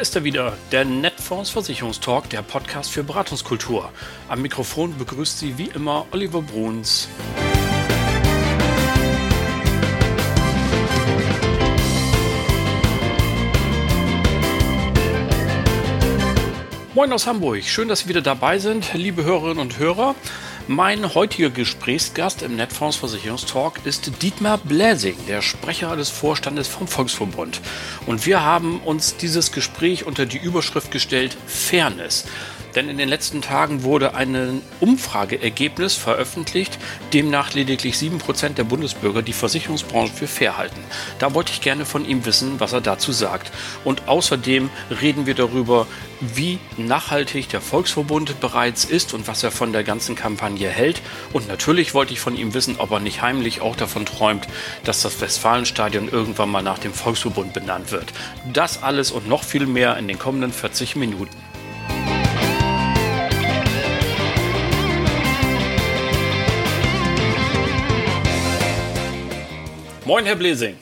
ist er wieder, der Netfonds Versicherungstalk, der Podcast für Beratungskultur. Am Mikrofon begrüßt Sie wie immer Oliver Bruns. Moin aus Hamburg, schön, dass Sie wieder dabei sind, liebe Hörerinnen und Hörer. Mein heutiger Gesprächsgast im Netfonds Versicherungstalk ist Dietmar Bläsing, der Sprecher des Vorstandes vom Volksverbund. Und wir haben uns dieses Gespräch unter die Überschrift gestellt Fairness. Denn in den letzten Tagen wurde ein Umfrageergebnis veröffentlicht, demnach lediglich 7% der Bundesbürger die Versicherungsbranche für fair halten. Da wollte ich gerne von ihm wissen, was er dazu sagt. Und außerdem reden wir darüber, wie nachhaltig der Volksverbund bereits ist und was er von der ganzen Kampagne hält. Und natürlich wollte ich von ihm wissen, ob er nicht heimlich auch davon träumt, dass das Westfalenstadion irgendwann mal nach dem Volksverbund benannt wird. Das alles und noch viel mehr in den kommenden 40 Minuten. Moin, Herr Blesing.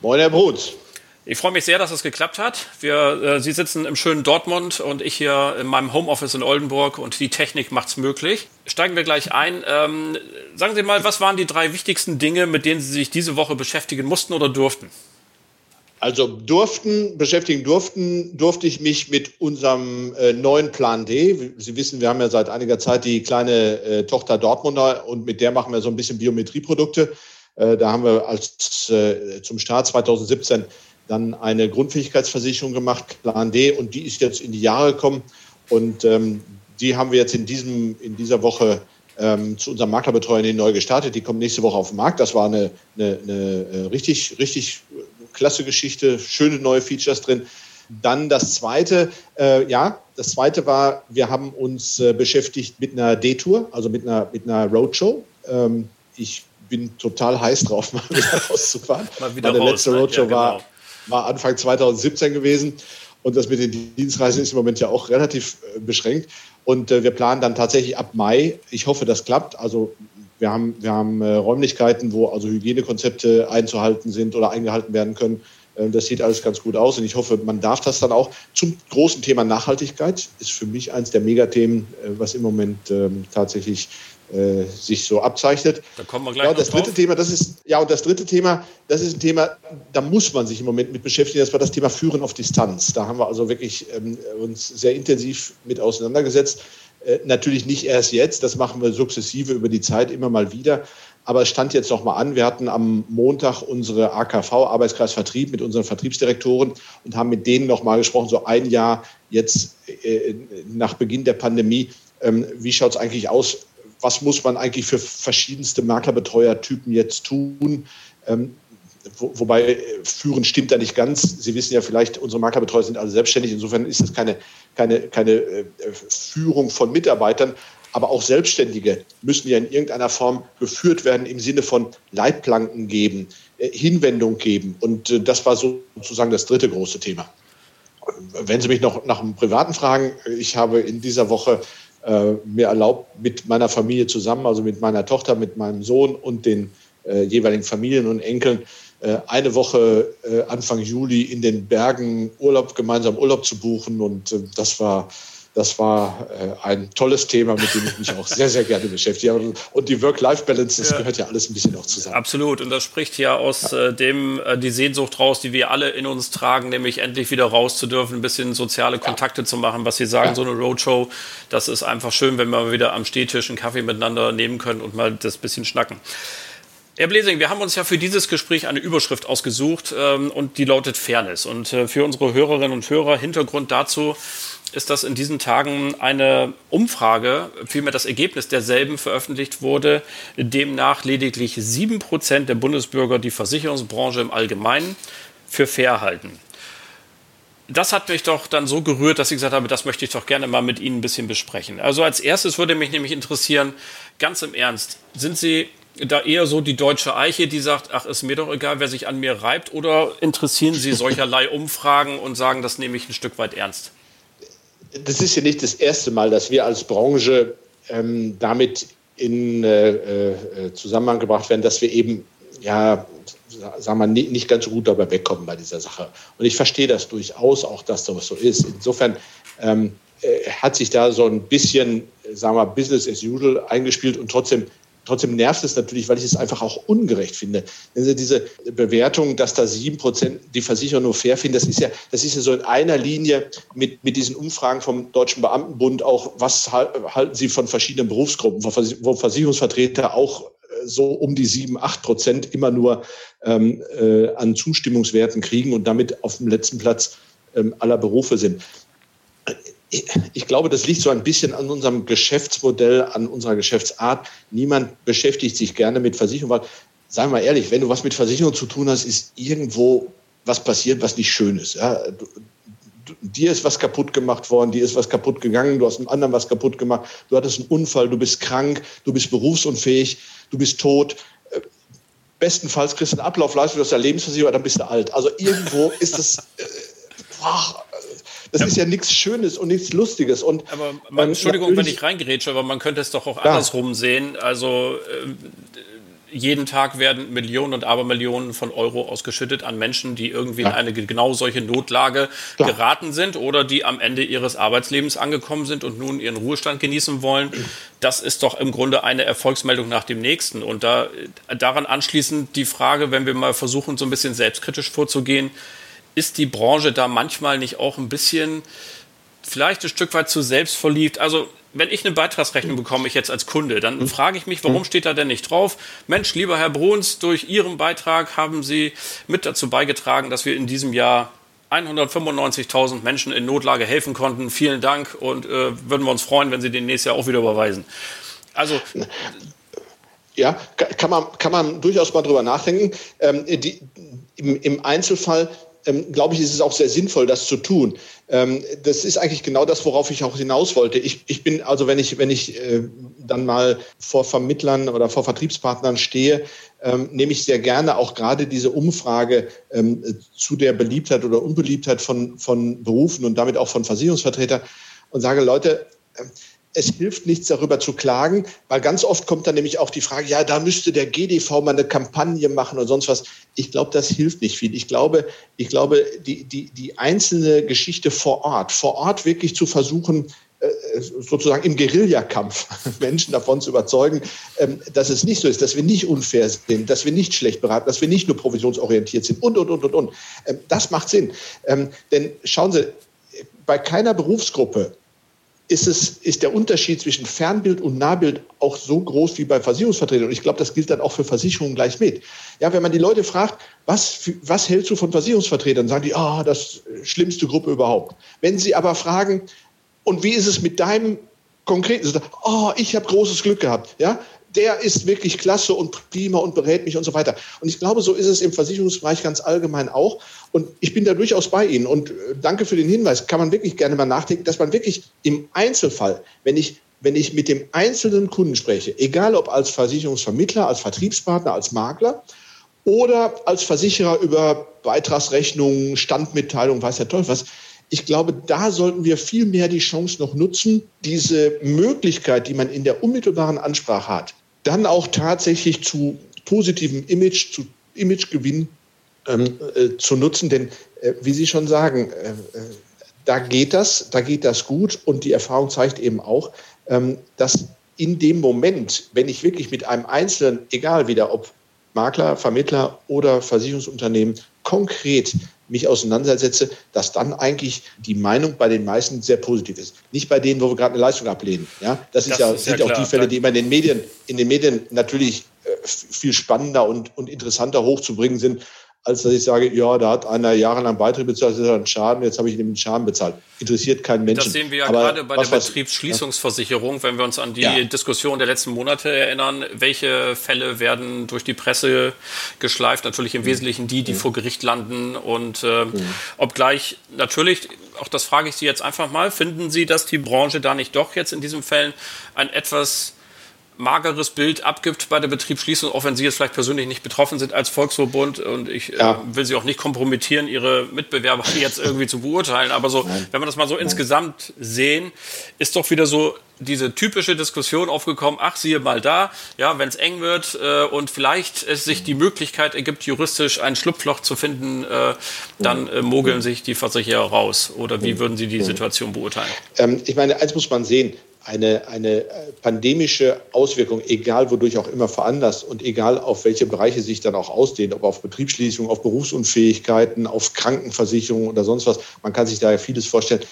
Moin, Herr Bruns. Ich freue mich sehr, dass es geklappt hat. Wir, äh, Sie sitzen im schönen Dortmund und ich hier in meinem Homeoffice in Oldenburg und die Technik macht es möglich. Steigen wir gleich ein. Ähm, sagen Sie mal, was waren die drei wichtigsten Dinge, mit denen Sie sich diese Woche beschäftigen mussten oder durften? Also durften, beschäftigen durften, durfte ich mich mit unserem äh, neuen Plan D. Sie wissen, wir haben ja seit einiger Zeit die kleine äh, Tochter Dortmunder und mit der machen wir so ein bisschen Biometrieprodukte. Äh, da haben wir als äh, zum Start 2017 dann eine Grundfähigkeitsversicherung gemacht, Plan D, und die ist jetzt in die Jahre gekommen. Und ähm, die haben wir jetzt in, diesem, in dieser Woche ähm, zu unserem Maklerbetreuer neu gestartet. Die kommen nächste Woche auf den Markt. Das war eine, eine, eine äh, richtig, richtig klasse Geschichte, schöne neue Features drin. Dann das zweite, äh, ja, das zweite war, wir haben uns äh, beschäftigt mit einer D-Tour, also mit einer, mit einer Roadshow. Ähm, ich bin total heiß drauf, mal wieder rauszufahren. mal wieder Meine letzte ne? Roadshow ja, genau. war, war Anfang 2017 gewesen. Und das mit den Dienstreisen ist im Moment ja auch relativ äh, beschränkt. Und äh, wir planen dann tatsächlich ab Mai. Ich hoffe, das klappt. Also wir haben, wir haben äh, Räumlichkeiten, wo also Hygienekonzepte einzuhalten sind oder eingehalten werden können. Äh, das sieht alles ganz gut aus und ich hoffe, man darf das dann auch. Zum großen Thema Nachhaltigkeit ist für mich eines der Megathemen, äh, was im Moment ähm, tatsächlich äh, sich so abzeichnet. Da kommen wir gleich ja, das dritte drauf. Thema, das ist ja und das dritte Thema, das ist ein Thema, da muss man sich im Moment mit beschäftigen. Das war das Thema Führen auf Distanz. Da haben wir also wirklich ähm, uns sehr intensiv mit auseinandergesetzt. Äh, natürlich nicht erst jetzt, das machen wir sukzessive über die Zeit immer mal wieder. Aber es stand jetzt noch mal an. Wir hatten am Montag unsere AKV, Arbeitskreis Vertrieb, mit unseren Vertriebsdirektoren und haben mit denen noch mal gesprochen, so ein Jahr jetzt äh, nach Beginn der Pandemie. Ähm, wie schaut es eigentlich aus? Was muss man eigentlich für verschiedenste Maklerbetreuertypen jetzt tun? Ähm, wo, wobei äh, führen stimmt da nicht ganz. Sie wissen ja vielleicht, unsere Maklerbetreuer sind alle selbstständig. Insofern ist das keine, keine, keine äh, Führung von Mitarbeitern. Aber auch Selbstständige müssen ja in irgendeiner Form geführt werden im Sinne von Leitplanken geben, äh, Hinwendung geben. Und äh, das war sozusagen das dritte große Thema. Wenn Sie mich noch nach einem privaten fragen, ich habe in dieser Woche äh, mir erlaubt, mit meiner Familie zusammen, also mit meiner Tochter, mit meinem Sohn und den äh, jeweiligen Familien und Enkeln, äh, eine Woche äh, Anfang Juli in den Bergen Urlaub, gemeinsam Urlaub zu buchen. Und äh, das war das war äh, ein tolles Thema, mit dem ich mich auch sehr, sehr gerne beschäftige. Und die Work-Life-Balance, das ja. gehört ja alles ein bisschen auch zusammen. Absolut. Und das spricht ja aus ja. Äh, dem äh, die Sehnsucht raus, die wir alle in uns tragen, nämlich endlich wieder raus zu dürfen, ein bisschen soziale Kontakte ja. zu machen. Was Sie sagen, so eine Roadshow, das ist einfach schön, wenn wir wieder am Stehtisch einen Kaffee miteinander nehmen können und mal das bisschen schnacken. Herr Blesing, wir haben uns ja für dieses Gespräch eine Überschrift ausgesucht ähm, und die lautet Fairness. Und äh, für unsere Hörerinnen und Hörer Hintergrund dazu, ist, dass in diesen Tagen eine Umfrage, vielmehr das Ergebnis derselben veröffentlicht wurde, demnach lediglich sieben Prozent der Bundesbürger die Versicherungsbranche im Allgemeinen für fair halten. Das hat mich doch dann so gerührt, dass ich gesagt habe, das möchte ich doch gerne mal mit Ihnen ein bisschen besprechen. Also als erstes würde mich nämlich interessieren, ganz im Ernst, sind Sie da eher so die deutsche Eiche, die sagt, ach, ist mir doch egal, wer sich an mir reibt, oder interessieren Sie solcherlei Umfragen und sagen, das nehme ich ein Stück weit ernst? Das ist ja nicht das erste Mal, dass wir als Branche ähm, damit in äh, äh, Zusammenhang gebracht werden, dass wir eben ja, sagen wir, nicht ganz so gut dabei wegkommen bei dieser Sache. Und ich verstehe das durchaus auch, dass das so ist. Insofern ähm, äh, hat sich da so ein bisschen, sagen wir, Business as usual eingespielt und trotzdem Trotzdem nervt es natürlich, weil ich es einfach auch ungerecht finde. Also diese Bewertung, dass da sieben Prozent die Versicherer nur fair finden, das ist ja, das ist ja so in einer Linie mit, mit diesen Umfragen vom Deutschen Beamtenbund auch, was halten Sie von verschiedenen Berufsgruppen, wo Versicherungsvertreter auch so um die sieben, acht Prozent immer nur ähm, äh, an Zustimmungswerten kriegen und damit auf dem letzten Platz ähm, aller Berufe sind. Ich glaube, das liegt so ein bisschen an unserem Geschäftsmodell, an unserer Geschäftsart. Niemand beschäftigt sich gerne mit Versicherung, weil, sagen wir mal ehrlich, wenn du was mit Versicherung zu tun hast, ist irgendwo was passiert, was nicht schön ist. Ja, du, dir ist was kaputt gemacht worden, dir ist was kaputt gegangen, du hast einem anderen was kaputt gemacht, du hattest einen Unfall, du bist krank, du bist berufsunfähig, du bist tot. Äh, bestenfalls kriegst du einen Ablaufleistung aus der Lebensversicherung, dann bist du alt. Also irgendwo ist das, äh, boah, das ja. ist ja nichts Schönes und nichts Lustiges. Und aber man, Entschuldigung, wenn ich reingerätsche, aber man könnte es doch auch ja. andersrum sehen. Also äh, jeden Tag werden Millionen und Abermillionen von Euro ausgeschüttet an Menschen, die irgendwie ja. in eine genau solche Notlage Klar. geraten sind oder die am Ende ihres Arbeitslebens angekommen sind und nun ihren Ruhestand genießen wollen. Das ist doch im Grunde eine Erfolgsmeldung nach dem nächsten. Und da, daran anschließend die Frage, wenn wir mal versuchen, so ein bisschen selbstkritisch vorzugehen, ist die Branche da manchmal nicht auch ein bisschen vielleicht ein Stück weit zu selbstverliebt? Also wenn ich eine Beitragsrechnung bekomme, ich jetzt als Kunde, dann mhm. frage ich mich, warum mhm. steht da denn nicht drauf? Mensch, lieber Herr Bruns, durch Ihren Beitrag haben Sie mit dazu beigetragen, dass wir in diesem Jahr 195.000 Menschen in Notlage helfen konnten. Vielen Dank und äh, würden wir uns freuen, wenn Sie den nächstes Jahr auch wieder überweisen. Also ja, kann man, kann man durchaus mal drüber nachdenken. Ähm, die, im, Im Einzelfall ähm, glaube ich, ist es auch sehr sinnvoll, das zu tun. Ähm, das ist eigentlich genau das, worauf ich auch hinaus wollte. Ich, ich bin also, wenn ich, wenn ich äh, dann mal vor Vermittlern oder vor Vertriebspartnern stehe, ähm, nehme ich sehr gerne auch gerade diese Umfrage ähm, zu der Beliebtheit oder Unbeliebtheit von, von Berufen und damit auch von Versicherungsvertretern und sage, Leute, äh, es hilft nichts darüber zu klagen, weil ganz oft kommt dann nämlich auch die Frage, ja, da müsste der GDV mal eine Kampagne machen oder sonst was. Ich glaube, das hilft nicht viel. Ich glaube, ich glaube, die, die, die einzelne Geschichte vor Ort, vor Ort wirklich zu versuchen, äh, sozusagen im Guerillakampf Menschen davon zu überzeugen, ähm, dass es nicht so ist, dass wir nicht unfair sind, dass wir nicht schlecht beraten, dass wir nicht nur provisionsorientiert sind und, und, und, und, und. Ähm, das macht Sinn. Ähm, denn schauen Sie, bei keiner Berufsgruppe ist, es, ist der Unterschied zwischen Fernbild und Nahbild auch so groß wie bei Versicherungsvertretern. Und ich glaube, das gilt dann auch für Versicherungen gleich mit. Ja, wenn man die Leute fragt, was, was hältst du von Versicherungsvertretern, sagen die, ah, oh, das schlimmste Gruppe überhaupt. Wenn sie aber fragen, und wie ist es mit deinem konkreten, oh, ich habe großes Glück gehabt, ja, der ist wirklich klasse und prima und berät mich und so weiter. Und ich glaube, so ist es im Versicherungsbereich ganz allgemein auch. Und ich bin da durchaus bei Ihnen. Und äh, danke für den Hinweis. Kann man wirklich gerne mal nachdenken, dass man wirklich im Einzelfall, wenn ich wenn ich mit dem einzelnen Kunden spreche, egal ob als Versicherungsvermittler, als Vertriebspartner, als Makler oder als Versicherer über Beitragsrechnungen, Standmitteilungen, weiß der Teufel was, ich glaube, da sollten wir viel mehr die Chance noch nutzen, diese Möglichkeit, die man in der unmittelbaren Ansprache hat, dann auch tatsächlich zu positivem Image, zu Imagegewinn ähm, äh, zu nutzen. Denn äh, wie Sie schon sagen, äh, äh, da geht das, da geht das gut und die Erfahrung zeigt eben auch, ähm, dass in dem Moment, wenn ich wirklich mit einem Einzelnen, egal wieder ob Makler, Vermittler oder Versicherungsunternehmen, konkret mich auseinandersetze, dass dann eigentlich die Meinung bei den meisten sehr positiv ist. Nicht bei denen, wo wir gerade eine Leistung ablehnen. Ja, das, ist das ja, ist sind ja auch die Fälle, die immer in den Medien, in den Medien natürlich äh, viel spannender und, und interessanter hochzubringen sind, als dass ich sage, ja, da hat einer jahrelang Beiträge bezahlt, das ist ein Schaden, jetzt habe ich ihm den Schaden bezahlt. Interessiert keinen Menschen. Das sehen wir ja Aber gerade bei der Betriebsschließungsversicherung, wenn wir uns an die ja. Diskussion der letzten Monate erinnern. Welche Fälle werden durch die Presse geschleift? Natürlich im mhm. Wesentlichen die, die mhm. vor Gericht landen. Und äh, mhm. obgleich natürlich, auch das frage ich Sie jetzt einfach mal, finden Sie, dass die Branche da nicht doch jetzt in diesen Fällen ein etwas mageres Bild abgibt bei der Betriebsschließung, auch wenn Sie jetzt vielleicht persönlich nicht betroffen sind als Volksverbund und ich äh, ja. äh, will Sie auch nicht kompromittieren, Ihre Mitbewerber jetzt irgendwie zu beurteilen, aber so, Nein. wenn wir das mal so Nein. insgesamt sehen, ist doch wieder so diese typische Diskussion aufgekommen, ach, siehe mal da, ja, wenn es eng wird äh, und vielleicht es sich die Möglichkeit ergibt, juristisch ein Schlupfloch zu finden, äh, dann äh, mogeln sich die Versicherer raus. Oder wie würden Sie die Situation beurteilen? Ähm, ich meine, eins muss man sehen, eine, eine äh, pandemische Auswirkung, egal wodurch auch immer veranlasst und egal auf welche Bereiche sich dann auch ausdehnt, ob auf Betriebsschließung, auf Berufsunfähigkeiten, auf Krankenversicherung oder sonst was, man kann sich da ja vieles vorstellen,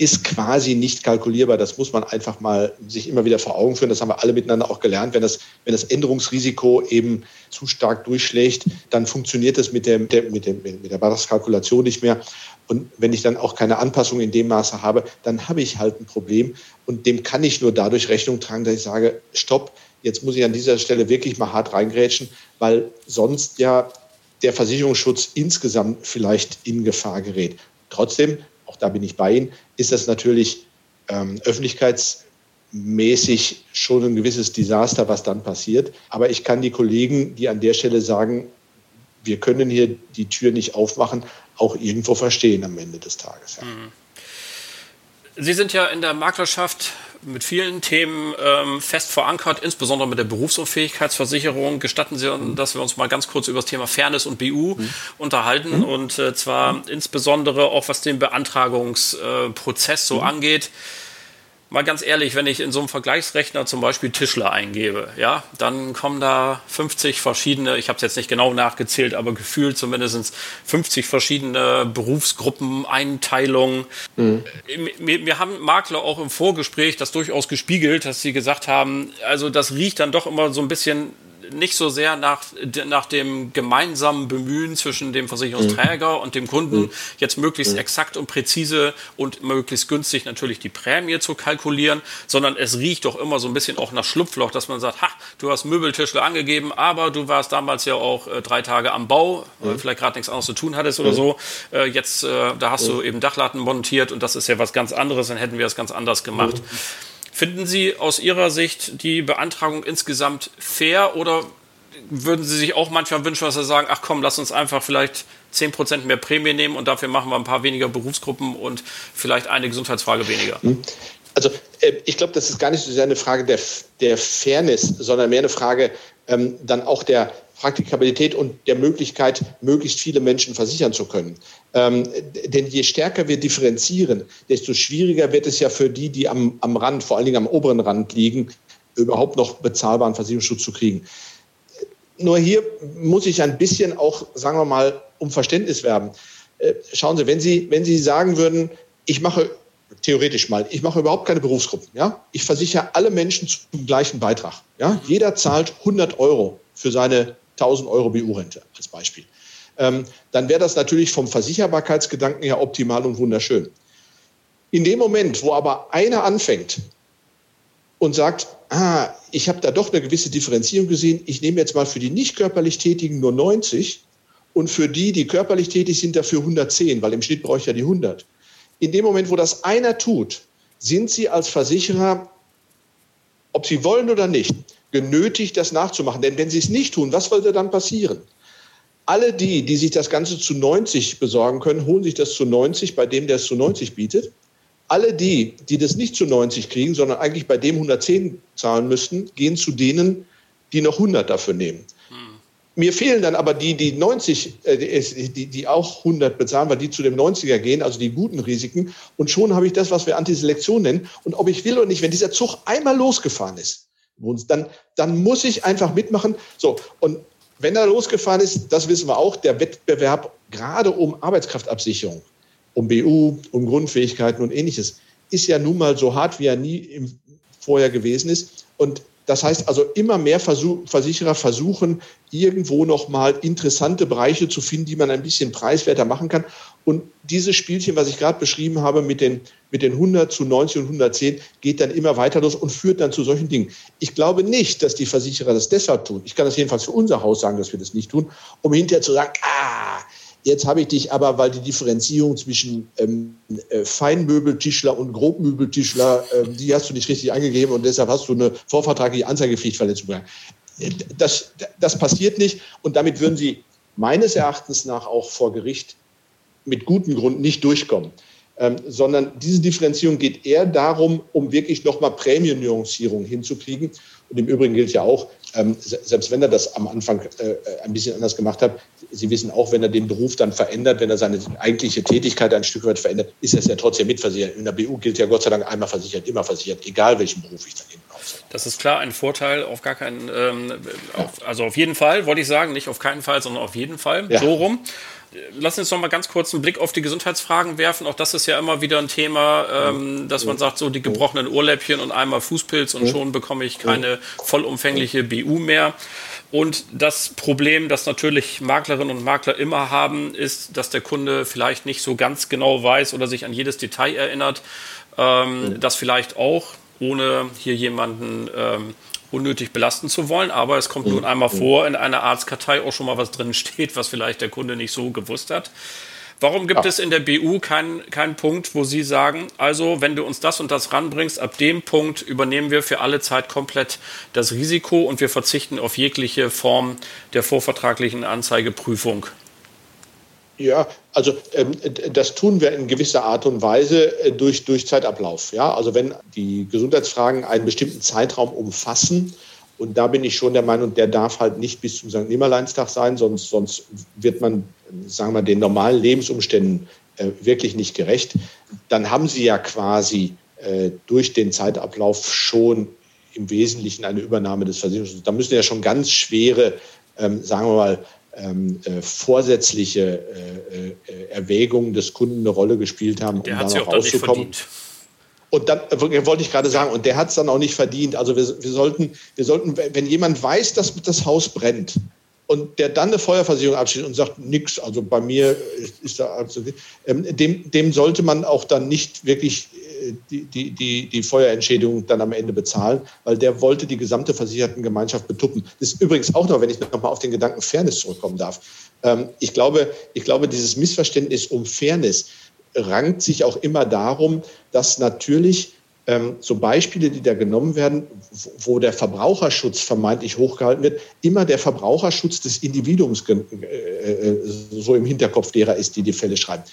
ist quasi nicht kalkulierbar. Das muss man einfach mal sich immer wieder vor Augen führen. Das haben wir alle miteinander auch gelernt. Wenn das, wenn das Änderungsrisiko eben zu stark durchschlägt, dann funktioniert das mit, dem, mit, dem, mit der Beitragskalkulation nicht mehr. Und wenn ich dann auch keine Anpassung in dem Maße habe, dann habe ich halt ein Problem. Und dem kann ich nur dadurch Rechnung tragen, dass ich sage, stopp, jetzt muss ich an dieser Stelle wirklich mal hart reingrätschen, weil sonst ja der Versicherungsschutz insgesamt vielleicht in Gefahr gerät. Trotzdem da bin ich bei Ihnen, ist das natürlich ähm, öffentlichkeitsmäßig schon ein gewisses Desaster, was dann passiert. Aber ich kann die Kollegen, die an der Stelle sagen, wir können hier die Tür nicht aufmachen, auch irgendwo verstehen am Ende des Tages. Ja. Mhm. Sie sind ja in der Maklerschaft mit vielen Themen ähm, fest verankert, insbesondere mit der Berufsunfähigkeitsversicherung. Gestatten Sie, dass wir uns mal ganz kurz über das Thema Fairness und BU mhm. unterhalten mhm. und äh, zwar mhm. insbesondere auch was den Beantragungsprozess äh, so mhm. angeht mal ganz ehrlich, wenn ich in so einem Vergleichsrechner zum Beispiel Tischler eingebe, ja, dann kommen da 50 verschiedene, ich habe es jetzt nicht genau nachgezählt, aber gefühlt zumindest 50 verschiedene Berufsgruppen, Einteilungen. Mhm. Mir, mir haben Makler auch im Vorgespräch das durchaus gespiegelt, dass sie gesagt haben, also das riecht dann doch immer so ein bisschen nicht so sehr nach, nach dem gemeinsamen Bemühen zwischen dem Versicherungsträger mhm. und dem Kunden, mhm. jetzt möglichst mhm. exakt und präzise und möglichst günstig natürlich die Prämie zu kalkulieren, sondern es riecht doch immer so ein bisschen auch nach Schlupfloch, dass man sagt, ha, du hast Möbeltischler angegeben, aber du warst damals ja auch äh, drei Tage am Bau, weil mhm. vielleicht gerade nichts anderes zu tun hattest oder mhm. so. Äh, jetzt, äh, da hast du mhm. eben Dachlatten montiert und das ist ja was ganz anderes, dann hätten wir es ganz anders gemacht. Finden Sie aus Ihrer Sicht die Beantragung insgesamt fair oder würden Sie sich auch manchmal wünschen, dass Sie sagen, ach komm, lass uns einfach vielleicht 10% mehr Prämie nehmen und dafür machen wir ein paar weniger Berufsgruppen und vielleicht eine Gesundheitsfrage weniger? Hm. Also äh, ich glaube, das ist gar nicht so sehr eine Frage der, der Fairness, sondern mehr eine Frage ähm, dann auch der Praktikabilität und der Möglichkeit, möglichst viele Menschen versichern zu können. Ähm, denn je stärker wir differenzieren, desto schwieriger wird es ja für die, die am, am Rand, vor allen Dingen am oberen Rand liegen, überhaupt noch bezahlbaren Versicherungsschutz zu kriegen. Nur hier muss ich ein bisschen auch, sagen wir mal, um Verständnis werben. Äh, schauen Sie, wenn Sie, wenn Sie sagen würden, ich mache theoretisch mal, ich mache überhaupt keine Berufsgruppen, ja, ich versichere alle Menschen zum gleichen Beitrag, ja, jeder zahlt 100 Euro für seine 1000 Euro BU-Rente als Beispiel. Ähm, dann wäre das natürlich vom Versicherbarkeitsgedanken her optimal und wunderschön. In dem Moment, wo aber einer anfängt und sagt, ah, ich habe da doch eine gewisse Differenzierung gesehen, ich nehme jetzt mal für die nicht körperlich Tätigen nur 90 und für die, die körperlich tätig sind, dafür 110, weil im Schnitt brauche ich ja die 100. In dem Moment, wo das einer tut, sind Sie als Versicherer, ob Sie wollen oder nicht, genötigt, das nachzumachen. Denn wenn sie es nicht tun, was würde dann passieren? Alle die, die sich das Ganze zu 90 besorgen können, holen sich das zu 90 bei dem, der es zu 90 bietet. Alle die, die das nicht zu 90 kriegen, sondern eigentlich bei dem 110 zahlen müssten, gehen zu denen, die noch 100 dafür nehmen. Hm. Mir fehlen dann aber die, die 90, äh, die, die auch 100 bezahlen, weil die zu dem 90er gehen, also die guten Risiken. Und schon habe ich das, was wir Antiselektion nennen. Und ob ich will oder nicht, wenn dieser Zug einmal losgefahren ist, dann, dann muss ich einfach mitmachen. So, und wenn er losgefahren ist, das wissen wir auch, der Wettbewerb gerade um Arbeitskraftabsicherung, um BU, um Grundfähigkeiten und ähnliches, ist ja nun mal so hart, wie er nie im, vorher gewesen ist. Und das heißt also, immer mehr Versuch, Versicherer versuchen, irgendwo nochmal interessante Bereiche zu finden, die man ein bisschen preiswerter machen kann. Und dieses Spielchen, was ich gerade beschrieben habe mit den, mit den 100 zu 90 und 110, geht dann immer weiter los und führt dann zu solchen Dingen. Ich glaube nicht, dass die Versicherer das deshalb tun. Ich kann das jedenfalls für unser Haus sagen, dass wir das nicht tun, um hinterher zu sagen, ah, Jetzt habe ich dich aber, weil die Differenzierung zwischen ähm, äh, Feinmöbeltischler und Grobmöbeltischler, äh, die hast du nicht richtig angegeben und deshalb hast du eine vorvertragliche Anzeigepflichtverletzung. Äh, das, das passiert nicht und damit würden sie meines Erachtens nach auch vor Gericht mit gutem Grund nicht durchkommen. Ähm, sondern diese Differenzierung geht eher darum, um wirklich nochmal Prämiennuancierung hinzukriegen. Und im Übrigen gilt ja auch, ähm, selbst wenn er das am Anfang äh, ein bisschen anders gemacht hat, Sie wissen auch, wenn er den Beruf dann verändert, wenn er seine eigentliche Tätigkeit ein Stück weit verändert, ist er es ja trotzdem mitversichert. In der BU gilt ja Gott sei Dank einmal versichert, immer versichert, egal welchen Beruf ich dann eben ausübe. Das ist klar ein Vorteil, auf gar keinen, ähm, auf, also auf jeden Fall, wollte ich sagen, nicht auf keinen Fall, sondern auf jeden Fall, ja. so rum. Lass uns noch mal ganz kurz einen Blick auf die Gesundheitsfragen werfen. Auch das ist ja immer wieder ein Thema, ähm, dass man sagt, so die gebrochenen Ohrläppchen und einmal Fußpilz und schon bekomme ich keine vollumfängliche BU mehr. Und das Problem, das natürlich Maklerinnen und Makler immer haben, ist, dass der Kunde vielleicht nicht so ganz genau weiß oder sich an jedes Detail erinnert. Ähm, das vielleicht auch, ohne hier jemanden ähm, unnötig belasten zu wollen. Aber es kommt nun einmal vor, in einer Arztkartei auch schon mal was drin steht, was vielleicht der Kunde nicht so gewusst hat. Warum gibt ja. es in der BU keinen kein Punkt, wo Sie sagen, also wenn du uns das und das ranbringst, ab dem Punkt übernehmen wir für alle Zeit komplett das Risiko und wir verzichten auf jegliche Form der vorvertraglichen Anzeigeprüfung? Ja, also ähm, das tun wir in gewisser Art und Weise äh, durch, durch Zeitablauf. Ja? Also wenn die Gesundheitsfragen einen bestimmten Zeitraum umfassen, und da bin ich schon der Meinung, der darf halt nicht bis zum St. Nimmerleinstag sein, sonst, sonst wird man, sagen wir, den normalen Lebensumständen äh, wirklich nicht gerecht. Dann haben Sie ja quasi äh, durch den Zeitablauf schon im Wesentlichen eine Übernahme des Versicherungsschutzes. Da müssen ja schon ganz schwere, ähm, sagen wir mal, ähm, äh, vorsätzliche äh, äh, Erwägungen des Kunden eine Rolle gespielt haben, der um da noch rauszukommen. Und dann äh, wollte ich gerade sagen, und der hat es dann auch nicht verdient. Also wir, wir, sollten, wir sollten, wenn jemand weiß, dass das Haus brennt und der dann eine Feuerversicherung abschließt und sagt, nix, also bei mir ist da absolut, ähm, dem, dem sollte man auch dann nicht wirklich die, die, die, die Feuerentschädigung dann am Ende bezahlen, weil der wollte die gesamte Versichertengemeinschaft betuppen. Das ist übrigens auch noch, wenn ich noch mal auf den Gedanken Fairness zurückkommen darf. Ähm, ich, glaube, ich glaube, dieses Missverständnis um Fairness rankt sich auch immer darum, dass natürlich ähm, so Beispiele, die da genommen werden, wo der Verbraucherschutz vermeintlich hochgehalten wird, immer der Verbraucherschutz des Individuums äh, äh, so im Hinterkopf derer ist, die die Fälle schreiben.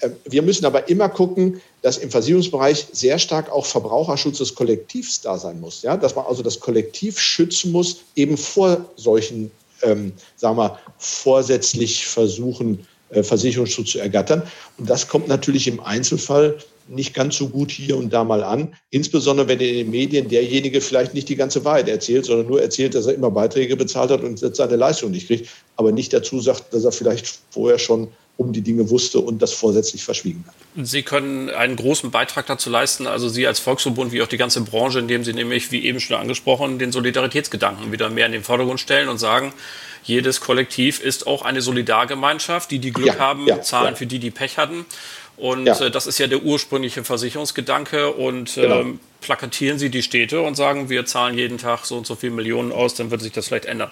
Äh, wir müssen aber immer gucken, dass im Versicherungsbereich sehr stark auch Verbraucherschutz des Kollektivs da sein muss. Ja? Dass man also das Kollektiv schützen muss, eben vor solchen, ähm, sagen wir, vorsätzlich versuchen, äh, Versicherungsschutz zu ergattern. Und das kommt natürlich im Einzelfall nicht ganz so gut hier und da mal an. Insbesondere wenn in den Medien derjenige vielleicht nicht die ganze Wahrheit erzählt, sondern nur erzählt, dass er immer Beiträge bezahlt hat und seine Leistung nicht kriegt, aber nicht dazu sagt, dass er vielleicht vorher schon um die Dinge wusste und das vorsätzlich verschwiegen hat. Sie können einen großen Beitrag dazu leisten, also Sie als Volksverbund wie auch die ganze Branche, indem Sie nämlich, wie eben schon angesprochen, den Solidaritätsgedanken wieder mehr in den Vordergrund stellen und sagen, jedes Kollektiv ist auch eine Solidargemeinschaft. Die, die Glück ja, haben, ja, zahlen ja. für die, die Pech hatten. Und ja. äh, das ist ja der ursprüngliche Versicherungsgedanke. Und genau. ähm, plakatieren Sie die Städte und sagen, wir zahlen jeden Tag so und so viele Millionen aus, dann wird sich das vielleicht ändern.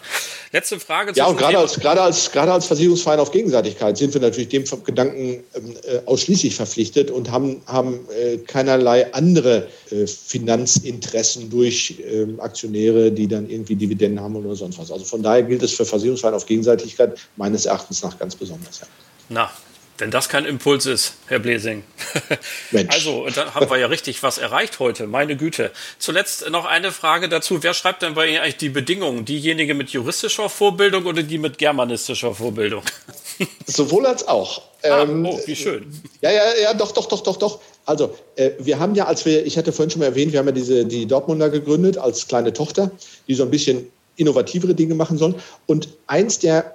Letzte Frage. Ja, und gerade als, gerade, als, gerade als Versicherungsverein auf Gegenseitigkeit sind wir natürlich dem Gedanken ähm, äh, ausschließlich verpflichtet und haben, haben äh, keinerlei andere äh, Finanzinteressen durch ähm, Aktionäre, die dann irgendwie Dividenden haben oder sonst was. Also von daher gilt es für Versicherungsverein auf Gegenseitigkeit meines Erachtens nach ganz besonders. Ja. Na, wenn das kein Impuls ist, Herr Blesing. Mensch. Also, dann haben wir ja richtig was erreicht heute, meine Güte. Zuletzt noch eine Frage dazu. Wer schreibt denn bei Ihnen eigentlich die Bedingungen? Diejenige mit juristischer Vorbildung oder die mit germanistischer Vorbildung? Sowohl als auch. Ah, ähm, oh, wie schön. Ja, ja, ja, doch, doch, doch, doch, doch. Also, äh, wir haben ja, als wir, ich hatte vorhin schon mal erwähnt, wir haben ja diese, die Dortmunder gegründet als kleine Tochter, die so ein bisschen innovativere Dinge machen sollen. Und eins der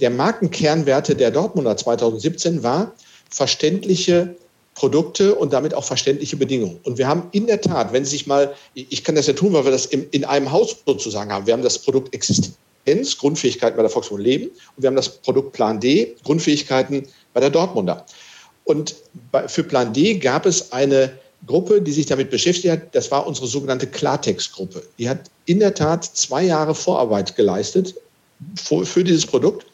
der Markenkernwerte der Dortmunder 2017 war verständliche Produkte und damit auch verständliche Bedingungen. Und wir haben in der Tat, wenn Sie sich mal, ich kann das ja tun, weil wir das in, in einem Haus sozusagen haben. Wir haben das Produkt Existenz, Grundfähigkeiten bei der Volkswagen Leben und wir haben das Produkt Plan D, Grundfähigkeiten bei der Dortmunder. Und bei, für Plan D gab es eine Gruppe, die sich damit beschäftigt hat. Das war unsere sogenannte Klartext-Gruppe. Die hat in der Tat zwei Jahre Vorarbeit geleistet für, dieses Produkt.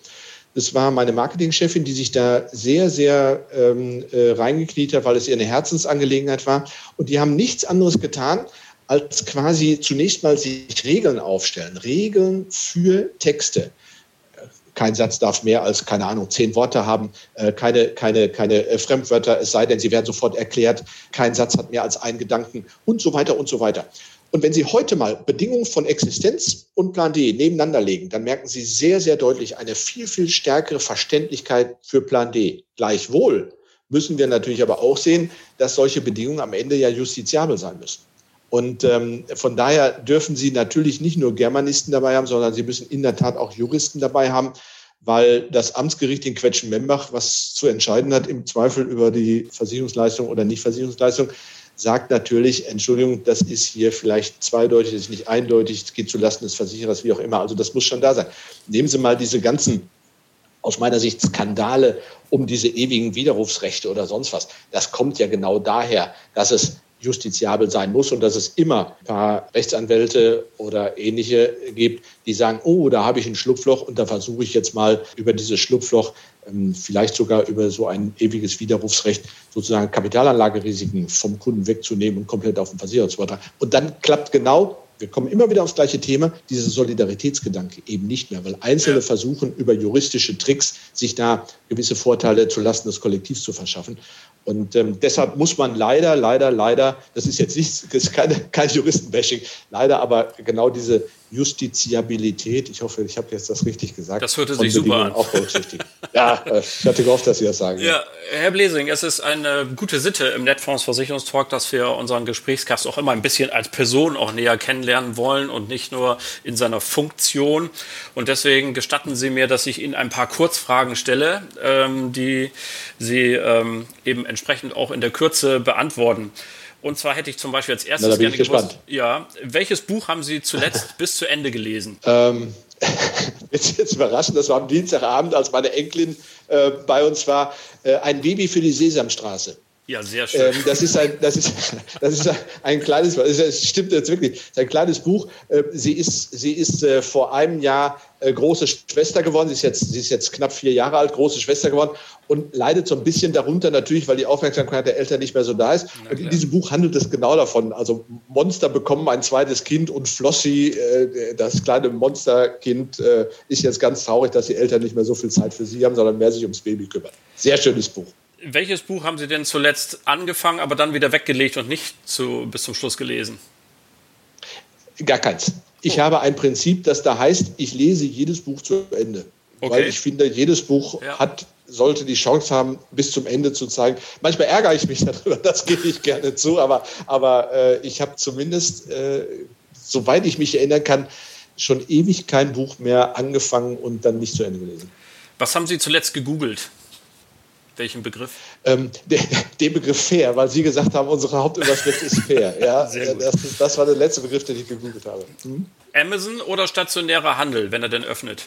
Das war meine Marketingchefin, die sich da sehr, sehr ähm, äh, reingekniet hat, weil es ihr eine Herzensangelegenheit war. Und die haben nichts anderes getan, als quasi zunächst mal sich Regeln aufstellen. Regeln für Texte. Kein Satz darf mehr als, keine Ahnung, zehn Worte haben, äh, keine, keine, keine äh, Fremdwörter, es sei denn, sie werden sofort erklärt. Kein Satz hat mehr als einen Gedanken und so weiter und so weiter. Und wenn Sie heute mal Bedingungen von Existenz und Plan D nebeneinander legen, dann merken Sie sehr, sehr deutlich eine viel, viel stärkere Verständlichkeit für Plan D. Gleichwohl müssen wir natürlich aber auch sehen, dass solche Bedingungen am Ende ja justiziabel sein müssen. Und ähm, von daher dürfen Sie natürlich nicht nur Germanisten dabei haben, sondern Sie müssen in der Tat auch Juristen dabei haben, weil das Amtsgericht in Quetschen-Membach, was zu entscheiden hat im Zweifel über die Versicherungsleistung oder Nichtversicherungsleistung, sagt natürlich, Entschuldigung, das ist hier vielleicht zweideutig, das ist nicht eindeutig, es geht zulasten des Versicherers, wie auch immer. Also das muss schon da sein. Nehmen Sie mal diese ganzen, aus meiner Sicht, Skandale um diese ewigen Widerrufsrechte oder sonst was. Das kommt ja genau daher, dass es justiziabel sein muss und dass es immer ein paar Rechtsanwälte oder ähnliche gibt, die sagen, oh, da habe ich ein Schlupfloch und da versuche ich jetzt mal über dieses Schlupfloch, ähm, vielleicht sogar über so ein ewiges Widerrufsrecht, sozusagen Kapitalanlagerisiken vom Kunden wegzunehmen und komplett auf den Versicherer zu übertragen. Und dann klappt genau wir kommen immer wieder aufs gleiche Thema, dieser Solidaritätsgedanke eben nicht mehr, weil Einzelne versuchen, über juristische Tricks sich da gewisse Vorteile zulasten des Kollektivs zu verschaffen. Und ähm, deshalb muss man leider, leider, leider, das ist jetzt nicht, das ist keine, kein Juristenbashing, leider aber genau diese Justiziabilität, ich hoffe, ich habe jetzt das richtig gesagt. Das hörte sich super an. Auch berücksichtigen. ja, äh, ich hatte gehofft, dass Sie das sagen. Ja, Herr Blesing, es ist eine gute Sitte im Netfonds-Versicherungstalk, dass wir unseren Gesprächsgast auch immer ein bisschen als Person auch näher kennenlernen wollen und nicht nur in seiner Funktion. Und deswegen gestatten Sie mir, dass ich Ihnen ein paar Kurzfragen stelle, ähm, die Sie ähm, eben entsprechend auch in der Kürze beantworten. Und zwar hätte ich zum Beispiel als erstes Na, gerne gewusst, gespannt. ja, welches Buch haben Sie zuletzt bis zu Ende gelesen? Ähm, jetzt, jetzt überraschend, das war am Dienstagabend, als meine Enkelin äh, bei uns war, äh, ein Baby für die Sesamstraße. Ja, sehr schön. Ähm, das ist ein, das ist, das ist ein kleines, es stimmt jetzt wirklich, es ist ein kleines Buch. Äh, sie ist, sie ist äh, vor einem Jahr äh, große Schwester geworden. Sie ist jetzt, sie ist jetzt knapp vier Jahre alt, große Schwester geworden und leidet so ein bisschen darunter natürlich, weil die Aufmerksamkeit der Eltern nicht mehr so da ist. Und in diesem Buch handelt es genau davon. Also Monster bekommen ein zweites Kind und Flossie, das kleine Monsterkind, ist jetzt ganz traurig, dass die Eltern nicht mehr so viel Zeit für sie haben, sondern mehr sich ums Baby kümmern. Sehr schönes Buch. Welches Buch haben Sie denn zuletzt angefangen, aber dann wieder weggelegt und nicht zu, bis zum Schluss gelesen? Gar keins. Ich oh. habe ein Prinzip, das da heißt, ich lese jedes Buch zu Ende. Okay. Weil ich finde, jedes Buch ja. hat, sollte die Chance haben, bis zum Ende zu zeigen. Manchmal ärgere ich mich darüber, das gebe ich gerne zu, aber, aber äh, ich habe zumindest, äh, soweit ich mich erinnern kann, schon ewig kein Buch mehr angefangen und dann nicht zu Ende gelesen. Was haben Sie zuletzt gegoogelt? Welchen Begriff? Ähm, den, den, Begriff fair, weil Sie gesagt haben, unsere Hauptüberschrift ist fair. Ja, das, das, war der letzte Begriff, den ich gegoogelt habe. Mhm. Amazon oder stationärer Handel, wenn er denn öffnet?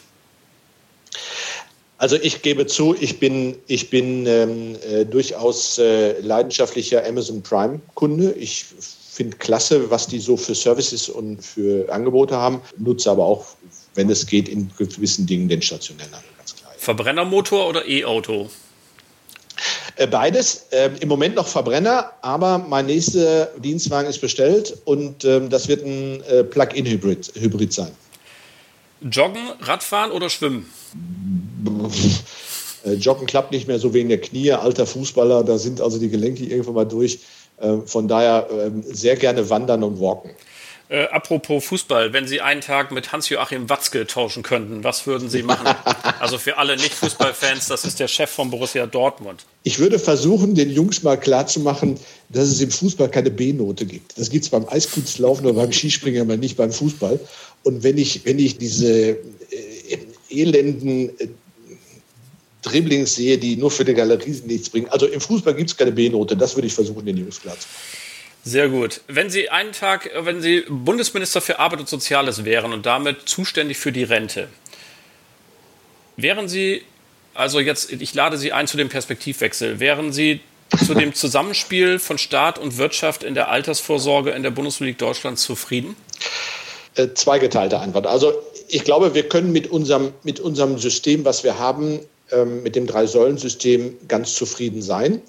Also ich gebe zu, ich bin, ich bin ähm, äh, durchaus äh, leidenschaftlicher Amazon Prime-Kunde. Ich finde klasse, was die so für Services und für Angebote haben, nutze aber auch, wenn es geht, in gewissen Dingen den stationären Handel, ganz klar. Verbrennermotor oder E-Auto? Äh, beides. Ähm, Im Moment noch Verbrenner, aber mein nächster Dienstwagen ist bestellt und ähm, das wird ein äh, Plug-in-Hybrid Hybrid sein. Joggen, Radfahren oder Schwimmen? Äh, Joggen klappt nicht mehr so wegen der Knie. Alter Fußballer, da sind also die Gelenke irgendwann mal durch. Von daher ähm, sehr gerne wandern und walken. Äh, apropos Fußball, wenn Sie einen Tag mit Hans-Joachim Watzke tauschen könnten, was würden Sie machen? also für alle Nicht-Fußballfans, das ist der Chef von Borussia Dortmund. Ich würde versuchen, den Jungs mal klarzumachen, dass es im Fußball keine B-Note gibt. Das gibt es beim Eiskunstlaufen oder beim Skispringen, aber nicht beim Fußball. Und wenn ich, wenn ich diese äh, elenden äh, Dribblings sehe, die nur für die Galerie nichts bringen. Also im Fußball gibt es keine B-Note. Das würde ich versuchen, den Jungs klarzumachen. Sehr gut. Wenn Sie einen Tag, wenn Sie Bundesminister für Arbeit und Soziales wären und damit zuständig für die Rente, wären Sie, also jetzt, ich lade Sie ein zu dem Perspektivwechsel, wären Sie zu dem Zusammenspiel von Staat und Wirtschaft in der Altersvorsorge in der Bundesrepublik Deutschland zufrieden? Äh, zweigeteilte Antwort. Also ich glaube, wir können mit unserem, mit unserem System, was wir haben, ähm, mit dem Drei-Säulen-System ganz zufrieden sein.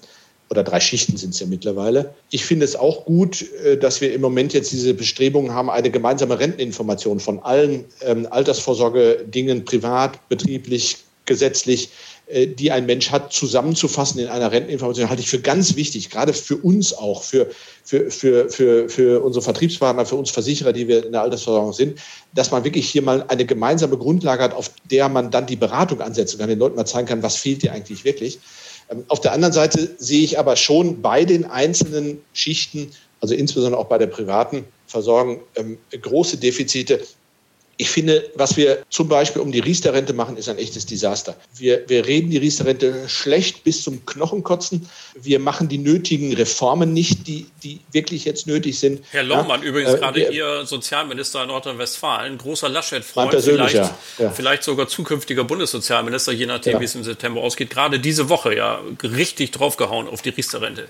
Oder drei Schichten sind es ja mittlerweile. Ich finde es auch gut, äh, dass wir im Moment jetzt diese Bestrebungen haben, eine gemeinsame Renteninformation von allen ähm, Altersvorsorgedingen, privat, betrieblich, gesetzlich, äh, die ein Mensch hat, zusammenzufassen in einer Renteninformation, halte ich für ganz wichtig, gerade für uns auch, für, für, für, für, für unsere Vertriebspartner, für uns Versicherer, die wir in der Altersversorgung sind, dass man wirklich hier mal eine gemeinsame Grundlage hat, auf der man dann die Beratung ansetzen kann, den Leuten mal zeigen kann, was fehlt dir eigentlich wirklich. Ähm, auf der anderen Seite sehe ich aber schon bei den einzelnen Schichten, also insbesondere auch bei der privaten Versorgung, ähm, große Defizite, ich finde, was wir zum Beispiel um die Riester-Rente machen, ist ein echtes Desaster. Wir, wir reden die Riester-Rente schlecht bis zum Knochenkotzen. Wir machen die nötigen Reformen nicht, die, die wirklich jetzt nötig sind. Herr Lohmann, ja, übrigens äh, gerade wir, Ihr Sozialminister in Nordrhein-Westfalen, großer Laschet-Freund, vielleicht, ja, ja. vielleicht sogar zukünftiger Bundessozialminister, je nachdem, wie es im September ausgeht, gerade diese Woche ja richtig draufgehauen auf die Riester-Rente.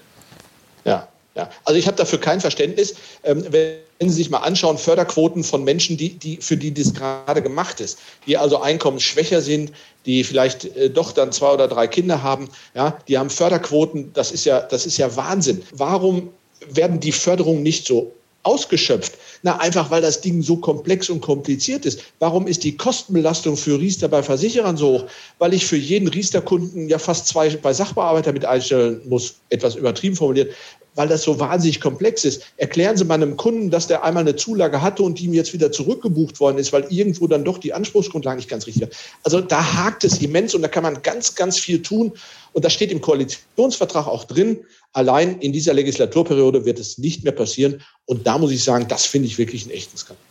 Ja, ja, also ich habe dafür kein Verständnis. Ähm, wenn Sie sich mal anschauen, Förderquoten von Menschen, die, die, für die das gerade gemacht ist, die also einkommensschwächer sind, die vielleicht äh, doch dann zwei oder drei Kinder haben, ja, die haben Förderquoten, das ist ja, das ist ja Wahnsinn. Warum werden die Förderungen nicht so ausgeschöpft? Na, einfach weil das Ding so komplex und kompliziert ist. Warum ist die Kostenbelastung für Riester bei Versicherern so hoch? Weil ich für jeden Riester-Kunden ja fast zwei bei Sachbearbeiter mit einstellen muss, etwas übertrieben formuliert weil das so wahnsinnig komplex ist. Erklären Sie mal einem Kunden, dass der einmal eine Zulage hatte und die ihm jetzt wieder zurückgebucht worden ist, weil irgendwo dann doch die Anspruchsgrundlage nicht ganz richtig war. Also da hakt es immens und da kann man ganz, ganz viel tun. Und das steht im Koalitionsvertrag auch drin. Allein in dieser Legislaturperiode wird es nicht mehr passieren. Und da muss ich sagen, das finde ich wirklich einen echten Skandal.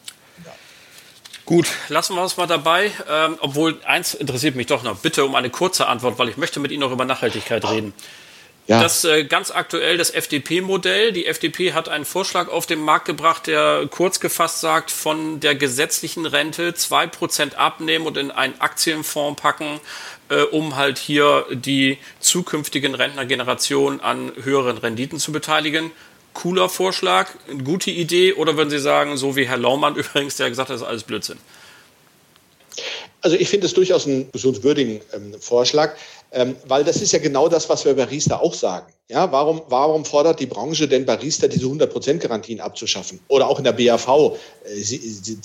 Gut, lassen wir uns mal dabei. Ähm, obwohl eins interessiert mich doch noch. Bitte um eine kurze Antwort, weil ich möchte mit Ihnen noch über Nachhaltigkeit reden. Ja. Das äh, ganz aktuell das FDP-Modell. Die FDP hat einen Vorschlag auf den Markt gebracht, der kurz gefasst sagt, von der gesetzlichen Rente zwei Prozent abnehmen und in einen Aktienfonds packen, äh, um halt hier die zukünftigen Rentnergenerationen an höheren Renditen zu beteiligen. Cooler Vorschlag, eine gute Idee oder würden Sie sagen, so wie Herr Laumann übrigens, der gesagt hat, das ist alles Blödsinn? Also ich finde es durchaus einen diskussionswürdigen ähm, Vorschlag. Ähm, weil das ist ja genau das, was wir bei Riester auch sagen. Ja, warum, warum fordert die Branche denn bei Riester diese 100%-Garantien abzuschaffen? Oder auch in der BAV äh, die,